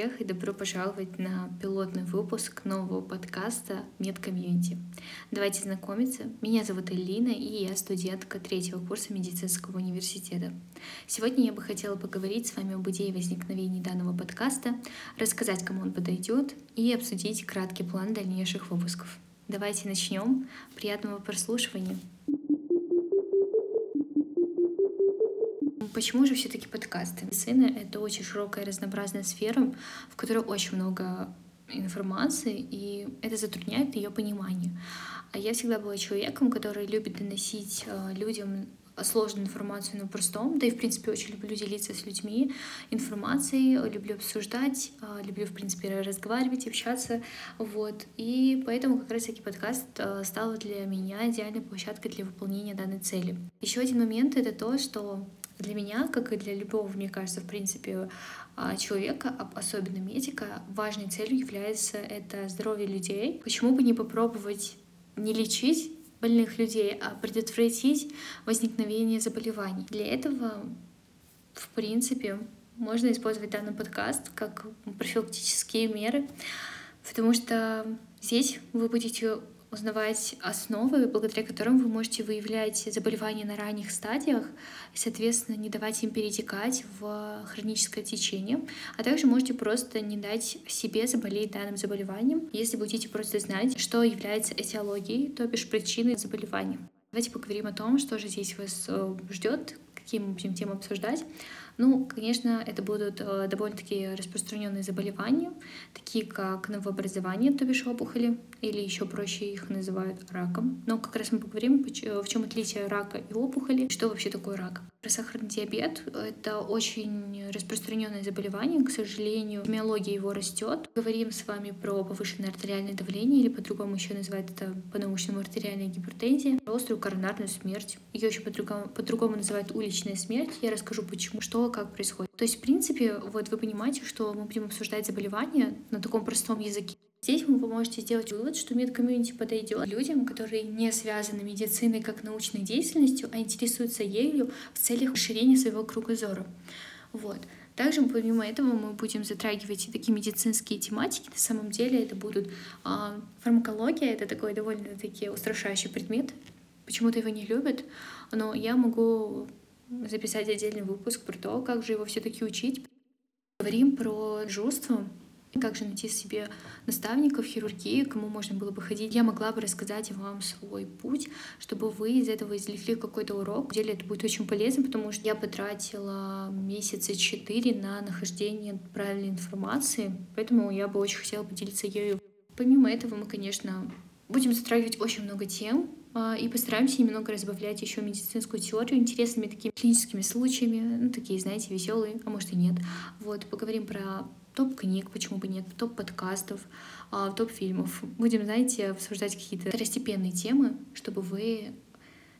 всех и добро пожаловать на пилотный выпуск нового подкаста «Медкомьюнити». Давайте знакомиться. Меня зовут Элина, и я студентка третьего курса медицинского университета. Сегодня я бы хотела поговорить с вами об идее возникновения данного подкаста, рассказать, кому он подойдет, и обсудить краткий план дальнейших выпусков. Давайте начнем. Приятного прослушивания. Почему же все-таки подкасты? Медицина — это очень широкая разнообразная сфера, в которой очень много информации, и это затрудняет ее понимание. А я всегда была человеком, который любит доносить э, людям сложную информацию на простом, да и, в принципе, очень люблю делиться с людьми информацией, люблю обсуждать, э, люблю, в принципе, разговаривать, общаться, вот. И поэтому как раз-таки подкаст э, стал для меня идеальной площадкой для выполнения данной цели. Еще один момент — это то, что для меня, как и для любого, мне кажется, в принципе, а, человека, особенно медика, важной целью является это здоровье людей. Почему бы не попробовать не лечить больных людей, а предотвратить возникновение заболеваний? Для этого, в принципе, можно использовать данный подкаст как профилактические меры, потому что здесь вы будете узнавать основы, благодаря которым вы можете выявлять заболевания на ранних стадиях и, соответственно, не давать им перетекать в хроническое течение, а также можете просто не дать себе заболеть данным заболеванием, если будете просто знать, что является этиологией, то бишь причиной заболевания. Давайте поговорим о том, что же здесь вас э, ждет, какие мы будем темы обсуждать. Ну, конечно, это будут э, довольно-таки распространенные заболевания, такие как новообразование, то бишь опухоли, или еще проще их называют раком. Но как раз мы поговорим, в чем отличие рака и опухоли, что вообще такое рак. Про сахарный диабет — это очень распространенное заболевание, к сожалению, эпидемиология его растет. Говорим с вами про повышенное артериальное давление, или по-другому еще называют это по-научному артериальная гипертензия, острую коронарную смерть. Ее еще по-другому, по-другому называют уличная смерть. Я расскажу почему, что, как происходит. То есть, в принципе, вот вы понимаете, что мы будем обсуждать заболевания на таком простом языке. Здесь вы можете сделать вывод, что медкомьюнити подойдет людям, которые не связаны медициной как научной деятельностью, а интересуются ею в целях расширения своего кругозора. Вот. Также, помимо этого, мы будем затрагивать и такие медицинские тематики. На самом деле это будут а, фармакология, это такой довольно-таки устрашающий предмет. Почему-то его не любят, но я могу записать отдельный выпуск про то, как же его все-таки учить. Говорим про журство, как же найти себе наставников хирургии, кому можно было бы ходить. Я могла бы рассказать вам свой путь, чтобы вы из этого извлекли какой-то урок. В деле это будет очень полезно, потому что я потратила месяца четыре на нахождение правильной информации, поэтому я бы очень хотела поделиться ею. Помимо этого мы, конечно, будем затрагивать очень много тем, и постараемся немного разбавлять еще медицинскую теорию интересными такими клиническими случаями, ну, такие, знаете, веселые, а может и нет. Вот, поговорим про топ книг, почему бы нет, топ подкастов, а, топ фильмов. Будем, знаете, обсуждать какие-то второстепенные темы, чтобы вы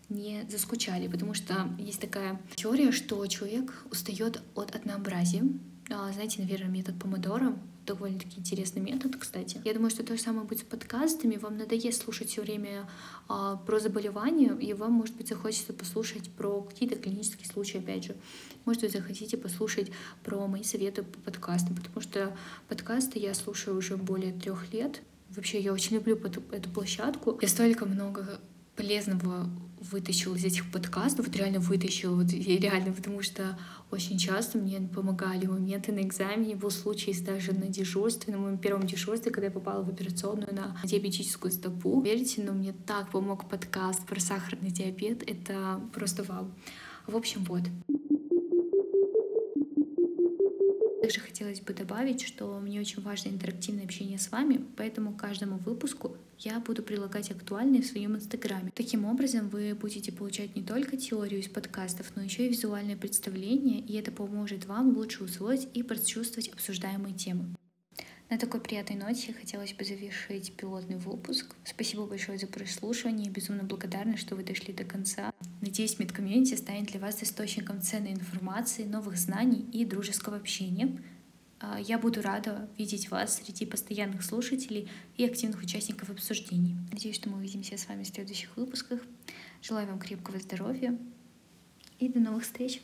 не заскучали, потому что есть такая теория, что человек устает от однообразия. А, знаете, наверное, метод помодора довольно-таки интересный метод, кстати. Я думаю, что то же самое будет с подкастами. Вам надоест слушать все время а, про заболевания, и вам, может быть, захочется послушать про какие-то клинические случаи, опять же. Может быть, захотите послушать про мои советы по подкастам, потому что подкасты я слушаю уже более трех лет. Вообще, я очень люблю эту, эту площадку. Я столько много полезного вытащил из этих подкастов, вот реально вытащил, вот реально, потому что очень часто мне помогали моменты на экзамене. Был случай даже на дежурстве, на моем первом дежурстве, когда я попала в операционную на диабетическую стопу. Верите, но мне так помог подкаст про сахарный диабет. Это просто вау. В общем, вот. Хотелось бы добавить, что мне очень важно интерактивное общение с вами, поэтому к каждому выпуску я буду прилагать актуальные в своем инстаграме. Таким образом, вы будете получать не только теорию из подкастов, но еще и визуальное представление, и это поможет вам лучше усвоить и прочувствовать обсуждаемые темы. На такой приятной ноте хотелось бы завершить пилотный выпуск. Спасибо большое за прослушивание. Безумно благодарна, что вы дошли до конца. Надеюсь, медкомьюнити станет для вас источником ценной информации, новых знаний и дружеского общения. А, я буду рада видеть вас среди постоянных слушателей и активных участников обсуждений. Надеюсь, что мы увидимся с вами в следующих выпусках. Желаю вам крепкого здоровья и до новых встреч!